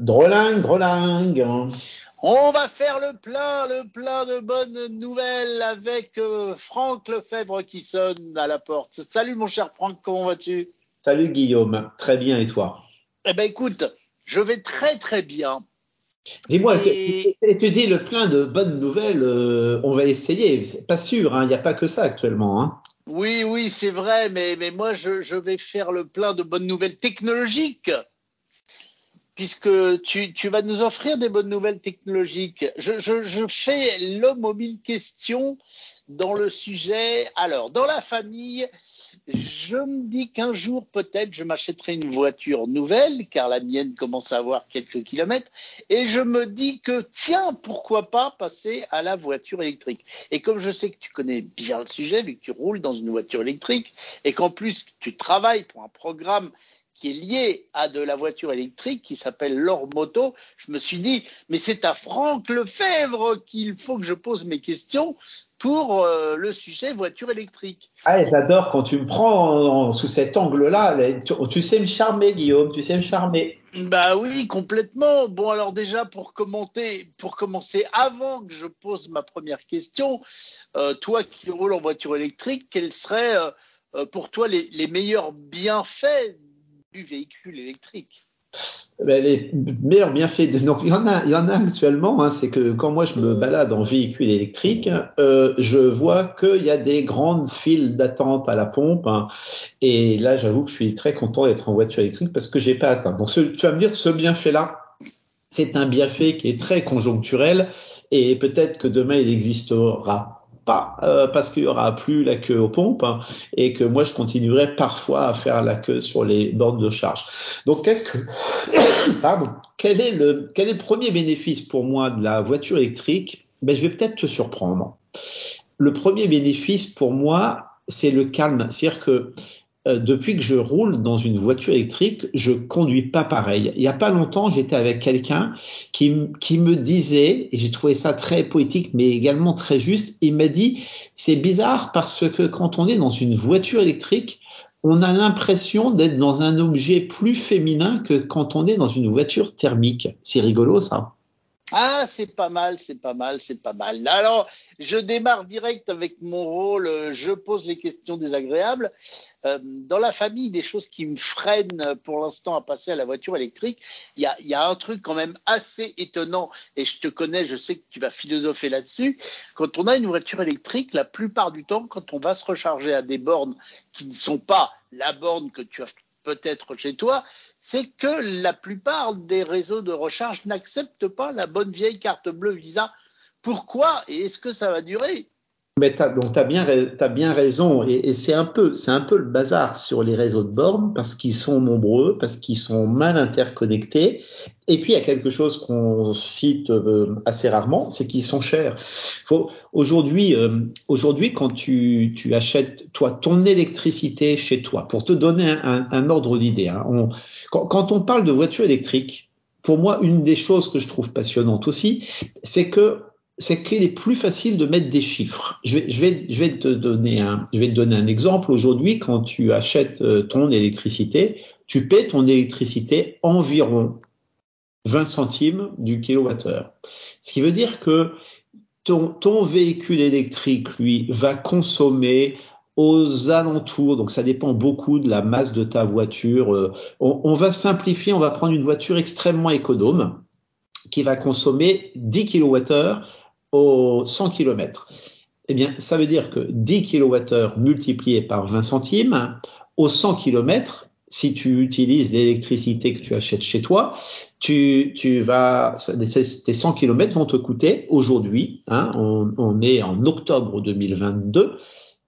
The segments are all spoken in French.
Drolingue, drolingue. On va faire le plein, le plein de bonnes nouvelles avec euh, Franck Lefebvre qui sonne à la porte. Salut mon cher Franck, comment vas-tu? Salut Guillaume, très bien et toi? Eh ben écoute, je vais très très bien. Dis-moi, et... tu, dis le plein de bonnes nouvelles, euh, on va essayer. C'est pas sûr, hein, il n'y a pas que ça actuellement. Hein. Oui, oui, c'est vrai, mais, mais moi je, je vais faire le plein de bonnes nouvelles technologiques puisque tu, vas nous offrir des bonnes nouvelles technologiques. Je, je, je fais l'homme aux mille questions dans le sujet. Alors, dans la famille, je me dis qu'un jour, peut-être, je m'achèterai une voiture nouvelle, car la mienne commence à avoir quelques kilomètres, et je me dis que, tiens, pourquoi pas passer à la voiture électrique. Et comme je sais que tu connais bien le sujet, vu que tu roules dans une voiture électrique, et qu'en plus, tu travailles pour un programme qui est lié à de la voiture électrique qui s'appelle L'Or Moto, je me suis dit, mais c'est à Franck Lefebvre qu'il faut que je pose mes questions pour euh, le sujet voiture électrique. Ah, j'adore quand tu me prends sous cet angle-là. Tu, tu, sais me charmer, Guillaume, tu sais me charmer. Bah oui, complètement. Bon, alors déjà pour commenter, pour commencer, avant que je pose ma première question, euh, toi qui roules en voiture électrique, quels seraient euh, pour toi les, les meilleurs bienfaits du véhicule électrique. Ben, les meilleurs bienfaits de... donc il y en a il y en a actuellement hein, c'est que quand moi je me balade en véhicule électrique euh, je vois qu'il y a des grandes files d'attente à la pompe hein, et là j'avoue que je suis très content d'être en voiture électrique parce que j'ai pas atteint. Donc tu vas me dire ce bienfait là c'est un bienfait qui est très conjoncturel et peut-être que demain il existera pas euh, parce qu'il y aura plus la queue aux pompes hein, et que moi je continuerai parfois à faire la queue sur les bornes de charge. Donc qu'est-ce que pardon, quel est le quel est le premier bénéfice pour moi de la voiture électrique? Ben je vais peut-être te surprendre. Le premier bénéfice pour moi, c'est le calme, c'est-à-dire que euh, depuis que je roule dans une voiture électrique, je conduis pas pareil. Il y a pas longtemps, j'étais avec quelqu'un qui, qui me disait, et j'ai trouvé ça très poétique, mais également très juste, il m'a dit, c'est bizarre parce que quand on est dans une voiture électrique, on a l'impression d'être dans un objet plus féminin que quand on est dans une voiture thermique. C'est rigolo ça. Ah, c'est pas mal, c'est pas mal, c'est pas mal. Alors, je démarre direct avec mon rôle, euh, je pose les questions désagréables. Euh, dans la famille, des choses qui me freinent pour l'instant à passer à la voiture électrique, il y a, y a, un truc quand même assez étonnant, et je te connais, je sais que tu vas philosopher là-dessus. Quand on a une voiture électrique, la plupart du temps, quand on va se recharger à des bornes qui ne sont pas la borne que tu as peut-être chez toi, c'est que la plupart des réseaux de recharge n'acceptent pas la bonne vieille carte bleue Visa. Pourquoi? Et est-ce que ça va durer? Mais as, donc tu as bien, as bien raison et, c'est un peu c'est un peu le bazar sur les réseaux de bornes parce qu'ils sont nombreux, parce qu'ils sont mal interconnectés et puis il y a quelque chose qu'on cite euh, assez rarement, c'est qu'ils sont chers. Aujourd'hui euh, aujourd'hui quand tu, tu achètes toi ton électricité chez toi, pour te donner un, un, ordre d'idée, hein, quand, quand on parle de voiture électrique, pour moi une des choses que je trouve passionnante aussi, c'est que c'est qu'il est plus facile de mettre des chiffres. Je vais, te donner un, exemple. Aujourd'hui, quand tu achètes euh, ton électricité, tu paies ton électricité environ 20 centimes du kilowattheure. Ce qui veut dire que ton, ton véhicule électrique, lui, va consommer aux alentours, donc ça dépend beaucoup de la masse de ta voiture. Euh, on, on va simplifier, on va prendre une voiture extrêmement économe qui va consommer 10 kWh aux 100 km. Eh bien, ça veut dire que 10 kWh multiplié par 20 centimes, aux 100 km, si tu utilises l'électricité que tu achètes chez toi, tu, tu vas, tes 100 km vont te coûter aujourd'hui, hein, on, on, est en octobre 2022,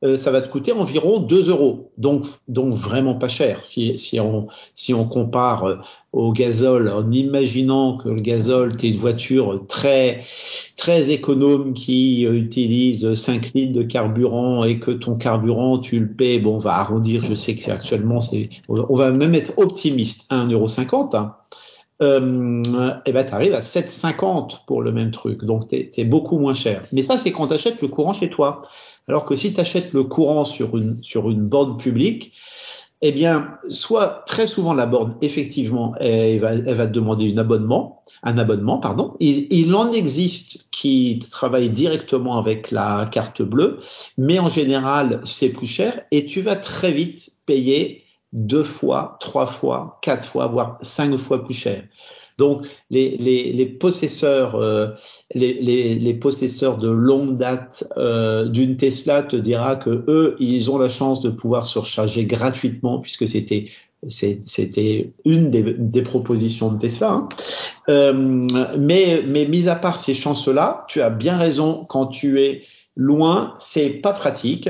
euh, ça va te coûter environ 2 euros. Donc, donc vraiment pas cher. Si, si, on, si on compare euh, au gazole, en imaginant que le gazole, tu une voiture très, très économe qui euh, utilise 5 litres de carburant et que ton carburant, tu le paies, bon, on va arrondir, je sais que actuellement, c'est, on va même être optimiste, 1,50 Hein. Euh, et ben tu arrives à 7,50 pour le même truc. Donc c'est beaucoup moins cher. Mais ça, c'est quand tu achètes le courant chez toi. Alors que si tu achètes le courant sur une, sur une borne publique, eh bien, soit très souvent la borne, effectivement, elle va, elle va te demander un abonnement, un abonnement, pardon. Il, il, en existe qui travaillent directement avec la carte bleue, mais en général, c'est plus cher et tu vas très vite payer deux fois, trois fois, quatre fois, voire cinq fois plus cher. Donc, les, les, les possesseurs, euh, les, les, possesseurs de longue date euh, d'une Tesla te dira que eux, ils ont la chance de pouvoir surcharger gratuitement puisque c'était c'était une des, des, propositions de Tesla. Hein. Euh, mais, mais mis à part ces chances-là, tu as bien raison quand tu es loin, c'est pas pratique.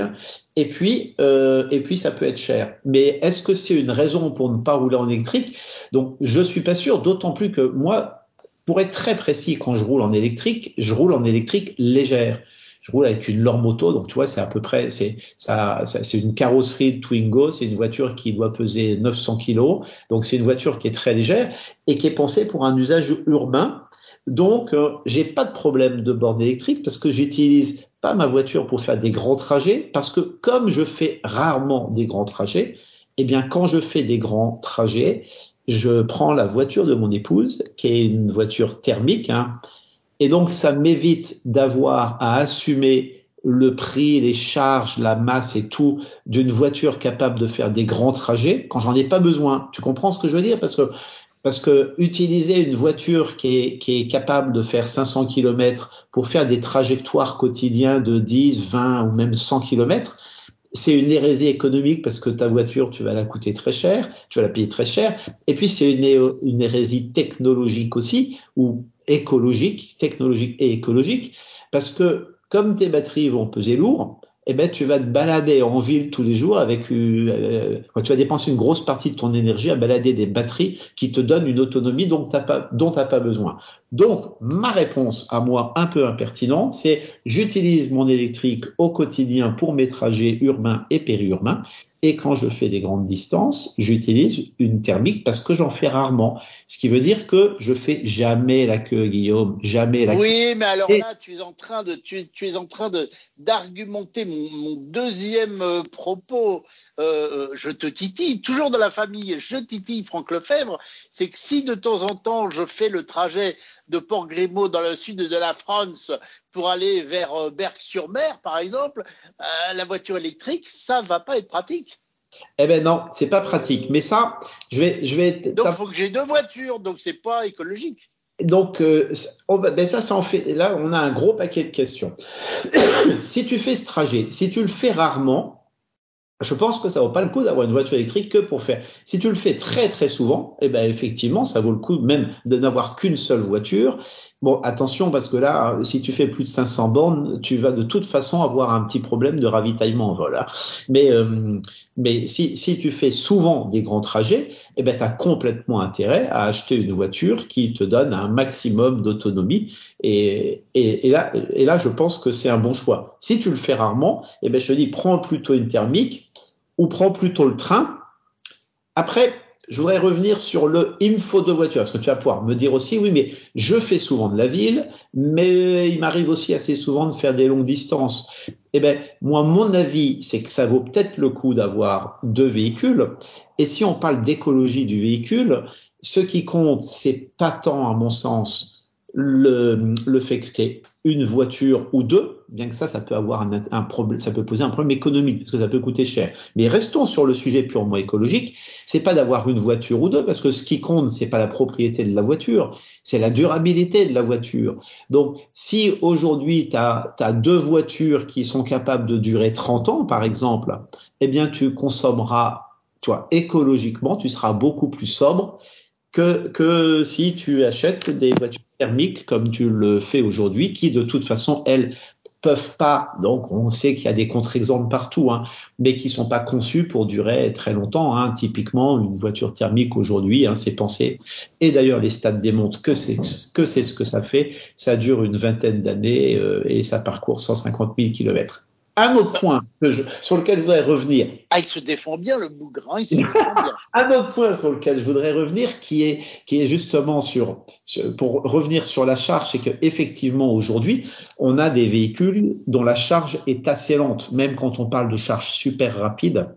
Et puis, euh, et puis ça peut être cher. Mais est-ce que c'est une raison pour ne pas rouler en électrique? Donc, je suis pas sûr. D'autant plus que moi, pour être très précis, quand je roule en électrique, je roule en électrique légère. Je roule avec une Lormoto, donc tu vois, c'est à peu près, c'est ça, c'est une carrosserie de Twingo, c'est une voiture qui doit peser 900 kilos, donc c'est une voiture qui est très légère et qui est pensée pour un usage urbain. Donc, euh, j'ai pas de problème de borne électrique parce que j'utilise pas ma voiture pour faire des grands trajets, parce que comme je fais rarement des grands trajets, eh bien quand je fais des grands trajets, je prends la voiture de mon épouse, qui est une voiture thermique, hein, et donc ça m'évite d'avoir à assumer le prix, les charges, la masse et tout d'une voiture capable de faire des grands trajets quand j'en ai pas besoin. Tu comprends ce que je veux dire? Parce que parce que utiliser une voiture qui est, capable de faire 500 km pour faire des trajectoires quotidiens de 10, 20 ou même 100 km, c'est une hérésie économique parce que ta voiture, tu vas la coûter très cher, tu vas la payer très cher. Et puis c'est une, une hérésie technologique aussi, ou écologique, technologique et écologique, parce que comme tes batteries vont peser lourd, eh ben, tu vas te balader en ville tous les jours avec, euh, tu vas dépenser une grosse partie de ton énergie à balader des batteries qui te donnent une autonomie dont tu n'as pas, pas besoin. Donc, ma réponse à moi, un peu impertinente, c'est j'utilise mon électrique au quotidien pour mes trajets urbains et périurbains et quand je fais des grandes distances, j'utilise une thermique parce que j'en fais rarement. Ce qui veut dire que je fais jamais la queue, Guillaume, jamais la oui, queue. Oui, mais alors là, tu es en train de, tu tu es en train de d'argumenter mon, mon, deuxième euh, propos. Euh, euh, je te titille, toujours dans la famille, je titille Franck Lefebvre. C'est que si de temps en temps je fais le trajet de Port-Grimaud dans le sud de la France pour aller vers euh, Berck-sur-Mer, par exemple, euh, la voiture électrique, ça va pas être pratique. Eh ben non, c'est pas pratique. Mais ça, je vais, je vais. Donc il faut que j'ai deux voitures, donc c'est pas écologique. Donc, euh, ben ça, ça en fait. Là, on a un gros paquet de questions. si tu fais ce trajet, si tu le fais rarement, je pense que ça vaut pas le coup d'avoir une voiture électrique que pour faire. Si tu le fais très très souvent, eh ben effectivement, ça vaut le coup même de n'avoir qu'une seule voiture. Bon, attention parce que là, si tu fais plus de 500 bornes, tu vas de toute façon avoir un petit problème de ravitaillement en vol. Hein. Mais euh, mais si si tu fais souvent des grands trajets, eh ben tu as complètement intérêt à acheter une voiture qui te donne un maximum d'autonomie et, et, et là et là je pense que c'est un bon choix. Si tu le fais rarement, eh ben je te dis prends plutôt une thermique ou prends plutôt le train. Après, je voudrais revenir sur le il me faut deux voitures. Est-ce que tu vas pouvoir me dire aussi, oui, mais je fais souvent de la ville, mais il m'arrive aussi assez souvent de faire des longues distances. Eh ben, moi, mon avis, c'est que ça vaut peut-être le coup d'avoir deux véhicules. Et si on parle d'écologie du véhicule, ce qui compte, c'est pas tant, à mon sens, le, le fait que tu une voiture ou deux, bien que ça, ça peut avoir un, un, problème, ça peut poser un problème économique parce que ça peut coûter cher. Mais restons sur le sujet purement écologique. C'est pas d'avoir une voiture ou deux parce que ce qui compte, c'est pas la propriété de la voiture, c'est la durabilité de la voiture. Donc, si aujourd'hui tu as, as, deux voitures qui sont capables de durer 30 ans, par exemple, eh bien, tu consommeras, toi, écologiquement, tu seras beaucoup plus sobre que, que si tu achètes des voitures thermiques comme tu le fais aujourd'hui, qui de toute façon, elles peuvent pas, donc on sait qu'il y a des contre-exemples partout, hein, mais qui sont pas conçus pour durer très longtemps. Hein. Typiquement, une voiture thermique aujourd'hui, hein, c'est pensé, et d'ailleurs les stats démontrent que c'est que c'est ce que ça fait. Ça dure une vingtaine d'années euh, et ça parcourt 150 000 kilomètres un autre point que je, sur lequel je voudrais revenir. Ah, il se défend bien, le bougre, il se défend bien. un autre point sur lequel je voudrais revenir, qui est, qui est justement sur, pour revenir sur la charge, c'est que effectivement aujourd'hui, on a des véhicules dont la charge est assez lente, même quand on parle de charge super rapide.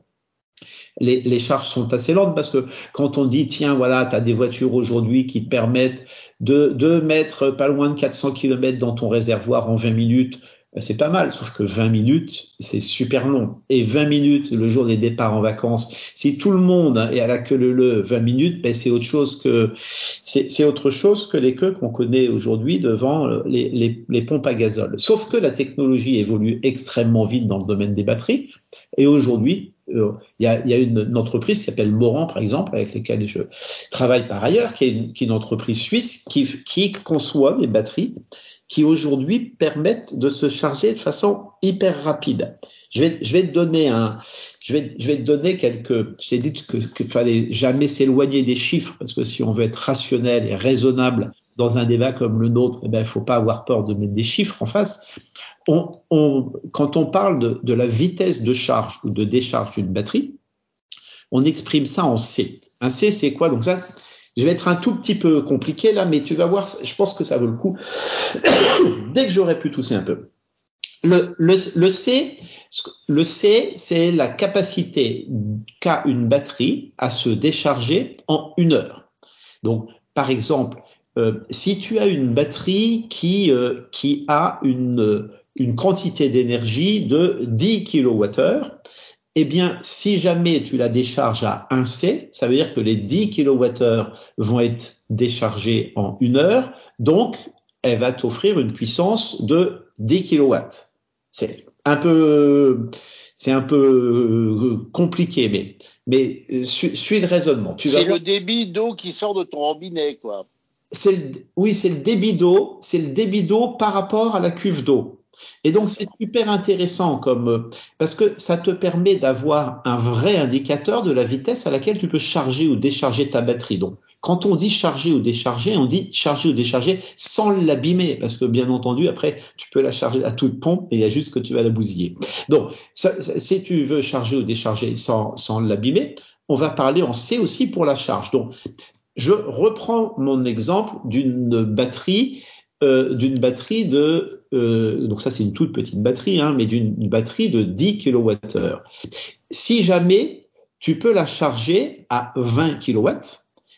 les, les, charges sont assez lentes parce que quand on dit tiens voilà tu as des voitures aujourd'hui qui te permettent de, de mettre pas loin de 400 km dans ton réservoir en 20 minutes c'est pas mal, sauf que 20 minutes, c'est super long. Et 20 minutes le jour des départs en vacances, si tout le monde est à la queue le le 20 minutes, ben c'est autre chose que c'est autre chose que les queues qu'on connaît aujourd'hui devant les, les, les, pompes à gazole. Sauf que la technologie évolue extrêmement vite dans le domaine des batteries. Et aujourd'hui, euh, il y, a, une, entreprise qui s'appelle Moran, par exemple, avec laquelle je travaille par ailleurs, qui est une, entreprise suisse qui conçoit des batteries qui aujourd'hui permettent de se charger de façon hyper rapide. Je vais, je te donner un, je vais, je te donner quelques, j'ai dit que, qu'il fallait jamais s'éloigner des chiffres parce que si on veut être rationnel et raisonnable dans un débat comme le nôtre, eh ben, il faut pas avoir peur de mettre des chiffres en face. Quand on parle de, de la vitesse de charge ou de décharge d'une batterie, on exprime ça en C. Un C, c'est quoi? Donc ça, je vais être un tout petit peu compliqué là, mais tu vas voir, je pense que ça vaut le coup. Dès que j'aurai pu tousser un peu. Le, C, le C, c'est la capacité qu'a une batterie à se décharger en une heure. Donc, par exemple, euh, si tu as une batterie qui, euh, qui a une, une quantité d'énergie de 10 kWh, eh bien, si jamais tu la décharges à 1C, ça veut dire que les 10 kWh vont être déchargés en une heure, donc elle va t'offrir une puissance de 10 kW. C'est un peu, c'est un peu euh, compliqué, mais, mais euh, suis, le raisonnement. C'est le débit d'eau qui sort de ton robinet, quoi. C'est oui, c'est le débit d'eau, c'est le débit d'eau par rapport à la cuve d'eau. Et donc c'est super intéressant comme parce que ça te permet d'avoir un vrai indicateur de la vitesse à laquelle tu peux charger ou décharger ta batterie. Donc quand on dit charger ou décharger, on dit charger ou décharger sans l'abîmer parce que bien entendu après tu peux la charger à toute pompe et il y a juste que tu vas la bousiller. Donc si tu veux charger ou décharger sans, sans l'abîmer, on va parler en C aussi pour la charge. Donc je reprends mon exemple d'une batterie euh, d'une batterie de, euh, donc ça c'est une toute petite batterie, hein, mais d'une batterie de 10 kWh. Si jamais tu peux la charger à 20 kW,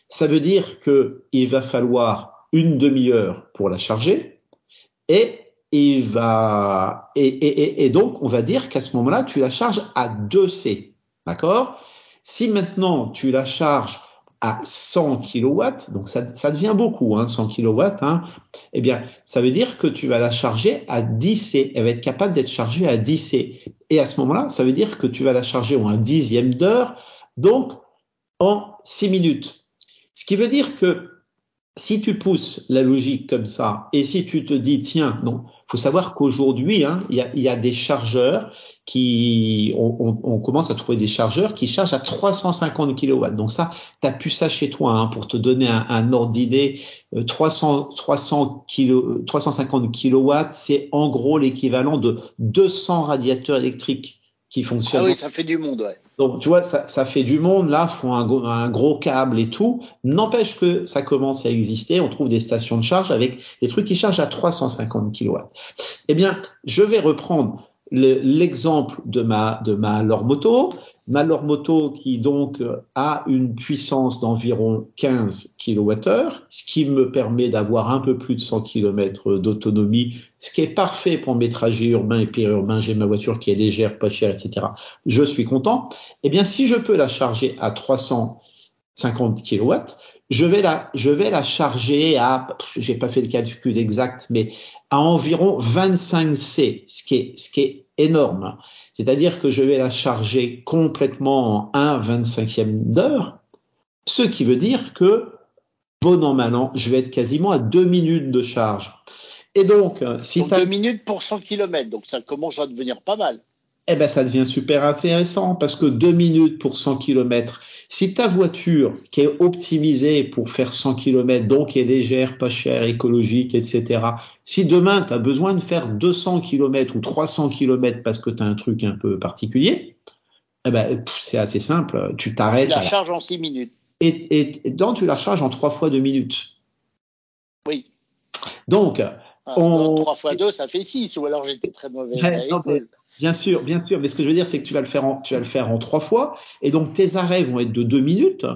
ça veut dire que il va falloir une demi-heure pour la charger et il va et, et, et donc on va dire qu'à ce moment-là tu la charges à 2C, d'accord? Si maintenant tu la charges à 100 kW, donc ça, devient beaucoup, hein, 100 kW, hein, eh bien, ça veut dire que tu vas la charger à 10C. Elle va être capable d'être chargée à 10C. Et à ce moment-là, ça veut dire que tu vas la charger en un dixième d'heure, donc en 6 minutes. Ce qui veut dire que si tu pousses la logique comme ça, et si tu te dis, tiens, non, faut savoir qu'aujourd'hui, hein, il y, a, des chargeurs qui, on, commence à trouver des chargeurs qui chargent à 350 kW. Donc ça, tu as pu ça chez toi hein, pour te donner un, un ordre d'idée. 300, 300 kilo, 350 kW, c'est en gros l'équivalent de 200 radiateurs électriques qui fonctionnent. Ah oui, ça fait du monde, ouais. Donc, tu vois, ça, ça fait du monde, là, font un, un, gros câble et tout. N'empêche que ça commence à exister. On trouve des stations de charge avec des trucs qui chargent à 350 kW. Eh bien, je vais reprendre l'exemple de ma, de ma Lormoto. Ma Lormoto qui donc a une puissance d'environ 15 kWh, ce qui me permet d'avoir un peu plus de 100 km d'autonomie, ce qui est parfait pour mes trajets urbains et périurbains. J'ai ma voiture qui est légère, pas chère, etc. Je suis content. Eh bien, si je peux la charger à 350 kW, je vais la, je vais la charger à, j'ai pas fait le calcul exact, mais à environ 25 C, ce qui est, ce qui est énorme. C'est-à-dire que je vais la charger complètement en 1 25e d'heure, ce qui veut dire que, bon an, mal an, je vais être quasiment à 2 minutes de charge. Et donc, si donc 2 minutes pour 100 km, donc ça commence à devenir pas mal. Eh ben, ça devient super intéressant parce que 2 minutes pour 100 km, si ta voiture qui est optimisée pour faire 100 km, donc est légère, pas chère, écologique, etc., si demain tu as besoin de faire 200 km ou 300 km parce que tu as un truc un peu particulier, eh ben, c'est assez simple, tu t'arrêtes. Tu la charges en 6 minutes. Et, et, donc tu la charges en 3 fois 2 minutes. Oui. Donc, 3 fois 2, ça fait 6, ou alors j'étais très mauvais Bien sûr, bien sûr, mais ce que je veux dire, c'est que tu vas le faire en, tu vas le faire en 3 fois, et donc tes arrêts vont être de 2 minutes,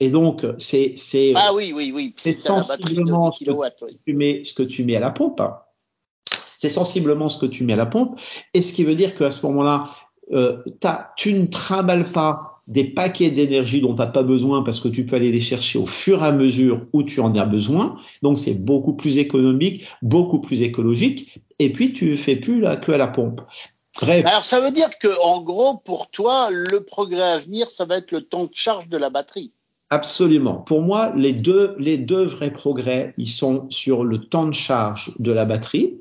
et donc c'est c'est ah oui oui oui c'est sensiblement ce, que tu mets, ce que tu mets à la pompe. C'est sensiblement ce que tu mets à la pompe, et ce qui veut dire qu'à ce moment-là, euh, tu ne trimbales pas des paquets d'énergie dont tu n'as pas besoin parce que tu peux aller les chercher au fur et à mesure où tu en as besoin. Donc c'est beaucoup plus économique, beaucoup plus écologique. Et puis tu fais plus la queue à la pompe. Alors ça veut dire que en gros pour toi le progrès à venir ça va être le temps de charge de la batterie. Absolument. Pour moi, les deux, les deux vrais progrès, ils sont sur le temps de charge de la batterie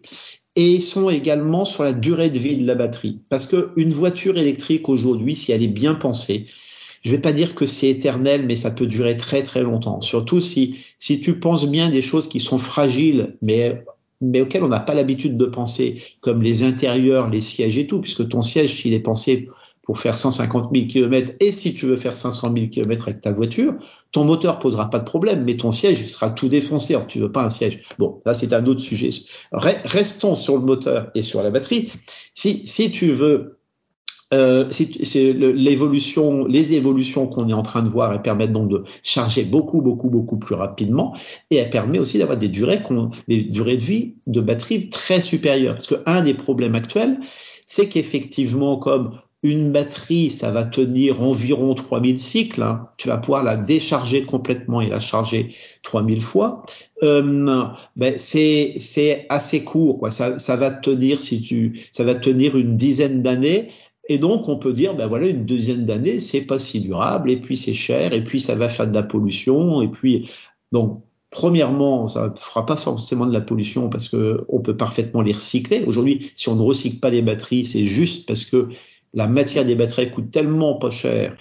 et ils sont également sur la durée de vie de la batterie. Parce que une voiture électrique aujourd'hui, si elle est bien pensée, je vais pas dire que c'est éternel, mais ça peut durer très très longtemps. Surtout si si tu penses bien des choses qui sont fragiles, mais mais auxquelles on n'a pas l'habitude de penser, comme les intérieurs, les sièges et tout, puisque ton siège, s'il est pensé pour faire 150 000 km et si tu veux faire 500 000 km avec ta voiture, ton moteur posera pas de problème, mais ton siège sera tout défoncé. Alors tu veux pas un siège. Bon, là c'est un autre sujet. Restons sur le moteur et sur la batterie. Si, si tu veux euh, c'est l'évolution, les évolutions qu'on est en train de voir, elles permettent donc de charger beaucoup, beaucoup, beaucoup plus rapidement, et elles permettent aussi d'avoir des durées, des durées de vie de batterie très supérieures. Parce que un des problèmes actuels, c'est qu'effectivement, comme une batterie, ça va tenir environ 3000 cycles. Hein. Tu vas pouvoir la décharger complètement et la charger 3000 fois. Euh, ben c'est c'est assez court, quoi. Ça, ça va tenir si tu, ça va tenir une dizaine d'années. Et donc on peut dire, ben voilà, une dizaine d'années, c'est pas si durable, et puis c'est cher, et puis ça va faire de la pollution, et puis donc Premièrement, ça fera pas forcément de la pollution parce que on peut parfaitement les recycler. Aujourd'hui, si on ne recycle pas les batteries, c'est juste parce que la matière des batteries coûte tellement pas cher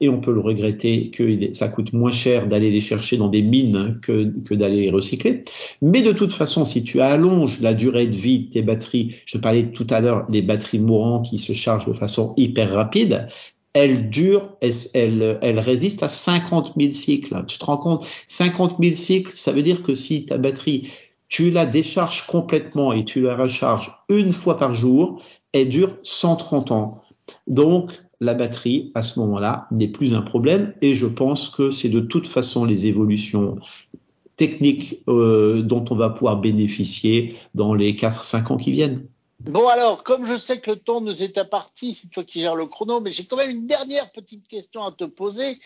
et on peut le regretter que ça coûte moins cher d'aller les chercher dans des mines que, d'aller les recycler. Mais de toute façon, si tu allonges la durée de vie de tes batteries, je parlais tout à l'heure des batteries mourantes qui se chargent de façon hyper rapide, elles durent, elles, résistent à 50 000 cycles. Tu te rends compte? 50 000 cycles, ça veut dire que si ta batterie, tu la décharges complètement et tu la recharges une fois par jour, elle dure 130 ans. Donc, la batterie, à ce moment-là, n'est plus un problème et je pense que c'est de toute façon les évolutions techniques euh, dont on va pouvoir bénéficier dans les 4-5 ans qui viennent. Bon alors, comme je sais que le temps nous est imparti, c'est toi qui gères le chrono, mais j'ai quand même une dernière petite question à te poser,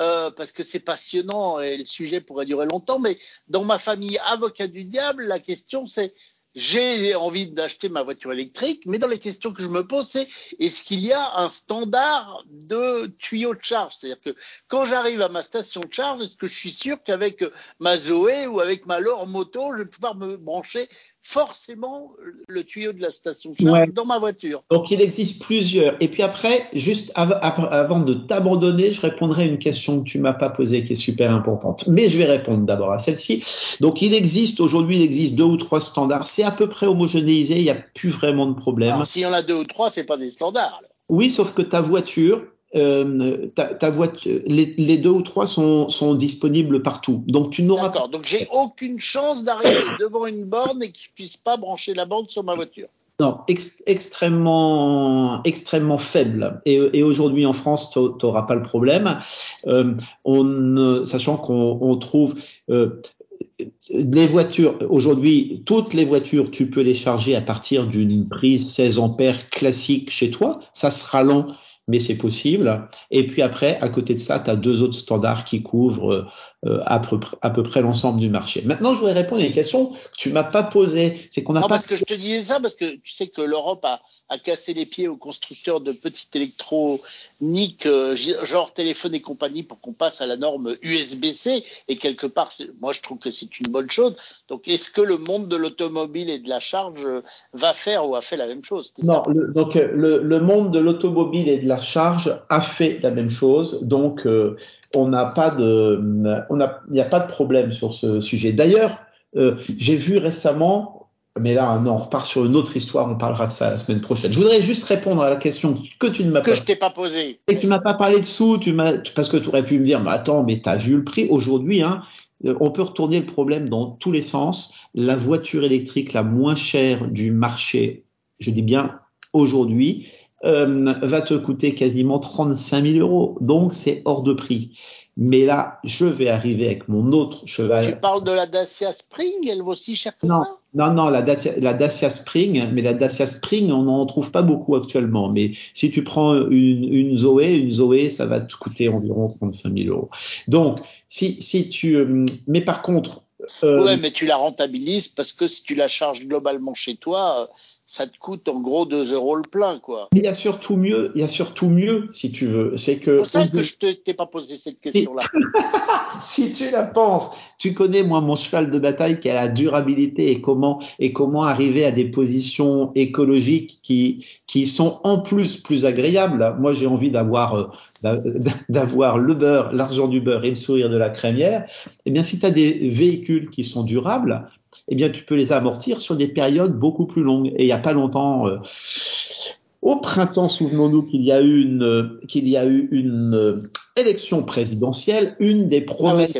euh, parce que c'est passionnant et le sujet pourrait durer longtemps, mais dans ma famille avocat du diable, la question c'est j'ai envie d'acheter ma voiture électrique, mais dans les questions que je me pose, c'est est-ce qu'il y a un standard de tuyau de charge? C'est-à-dire que quand j'arrive à ma station de charge, est-ce que je suis sûr qu'avec ma Zoé ou avec ma Lore moto, je vais pouvoir me brancher forcément le tuyau de la station charge dans ma voiture. Donc il existe plusieurs. Et puis après, juste avant de t'abandonner, je répondrai à une question que tu m'as pas posée qui est super importante. Mais je vais répondre d'abord à celle-ci. Donc il existe aujourd'hui, il existe deux ou trois standards. C'est à peu près homogénéisé. Il n'y a plus vraiment de problème. S'il y en a deux ou trois, c'est pas des standards. Oui, sauf que ta voiture, euh, ta, voiture, les, deux ou trois sont, sont disponibles partout. Donc tu n'auras pas. Donc j'ai aucune chance d'arriver devant une borne et que je puisse pas brancher la borne sur ma voiture. Non, extrêmement, extrêmement faible. Et, et aujourd'hui en France, tu n'auras pas le problème. Euh, on, sachant qu'on on trouve euh, les voitures, aujourd'hui, toutes les voitures, tu peux les charger à partir d'une prise 16 ampères classique chez toi. Ça sera lent mais c'est possible. Et puis après, à côté de ça, tu as deux autres standards qui couvrent euh, à, peu, à peu près l'ensemble du marché. Maintenant, je voudrais répondre à une question que tu m'as pas posée. C'est qu'on n'a pas. Parce que je te disais ça parce que tu sais que l'Europe a, a cassé les pieds aux constructeurs de petites électroniques, euh, genre téléphone et compagnie, pour qu'on passe à la norme USB-C. Et quelque part, moi, je trouve que c'est une bonne chose. Donc, est-ce que le monde de l'automobile et de la charge va faire ou a fait la même chose Non, donc le, le, monde de l'automobile et de la charge a fait la même chose. Donc, euh, on n'a pas de, on a, il n'y a pas de problème sur ce sujet. D'ailleurs, euh, j'ai vu récemment, mais là, on repart sur une autre histoire, on parlera de ça la semaine prochaine. Je voudrais juste répondre à la question que tu ne m'as pas. Que je t'ai pas posée. Et tu m'as pas parlé de sous, tu m'as, parce que tu aurais pu me dire, mais attends, mais t'as vu le prix aujourd'hui, hein. euh, on peut retourner le problème dans tous les sens. La voiture électrique la moins chère du marché, je dis bien aujourd'hui, euh, va te coûter quasiment 35 000 euros. Donc, c'est hors de prix. Mais là, je vais arriver avec mon autre cheval. Tu parles de la Dacia Spring, elle vaut aussi cher que non, ça? Non, non, la Dacia, la Dacia Spring, mais la Dacia Spring, on n'en trouve pas beaucoup actuellement. Mais si tu prends une, une Zoé, une Zoé, ça va te coûter environ 35 000 euros. Donc, si, si tu, euh, mais par contre, euh, ouais, mais tu la rentabilises parce que si tu la charges globalement chez toi, ça te coûte en gros 2 euros le plein, quoi. Il y a surtout mieux, il y a surtout mieux, si tu veux. C'est que. Pour ça que je t'ai pas posé cette question-là. si tu la penses, tu connais moi mon cheval de bataille qui a la durabilité et comment et comment arriver à des positions écologiques qui qui sont en plus plus agréables. Moi, j'ai envie d'avoir euh, d'avoir le beurre, l'argent du beurre et le sourire de la crémière. Eh bien, si tu as des véhicules qui sont durables, eh bien, tu peux les amortir sur des périodes beaucoup plus longues. Et il n'y a pas longtemps, euh, au printemps, souvenons-nous qu'il y a eu une, qu'il y a eu une euh, élection présidentielle. Une des ah promesses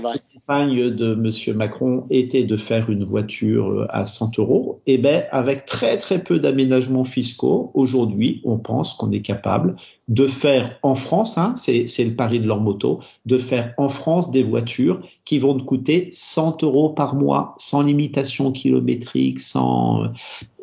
campagne de Monsieur Macron était de faire une voiture euh, à 100 euros. Et eh ben, avec très très peu d'aménagements fiscaux, aujourd'hui, on pense qu'on est capable de faire en France, hein, c'est le pari de leur moto, de faire en France des voitures qui vont te coûter 100 euros par mois, sans limitation kilométrique, sans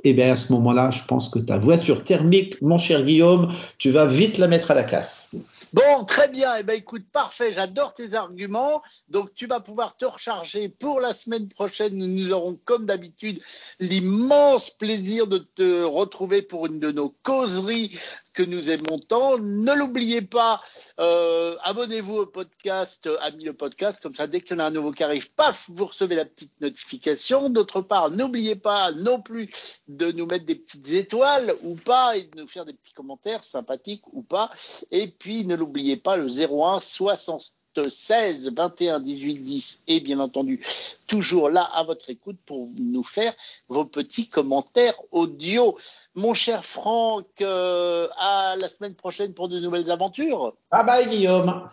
et eh bien à ce moment-là, je pense que ta voiture thermique, mon cher Guillaume, tu vas vite la mettre à la casse. Bon, très bien. Eh ben, écoute, parfait. J'adore tes arguments. Donc, tu vas pouvoir te recharger pour la semaine prochaine. Nous aurons, comme d'habitude, l'immense plaisir de te retrouver pour une de nos causeries que nous aimons tant. Ne l'oubliez pas, euh, abonnez-vous au podcast, euh, ami le podcast, comme ça dès qu'il y en a un nouveau qui arrive, paf, vous recevez la petite notification. D'autre part, n'oubliez pas non plus de nous mettre des petites étoiles ou pas et de nous faire des petits commentaires sympathiques ou pas. Et puis, ne l'oubliez pas, le 01 60 16 21 18 10 et bien entendu toujours là à votre écoute pour nous faire vos petits commentaires audio. Mon cher Franck, euh, à la semaine prochaine pour de nouvelles aventures. Bye bye Guillaume.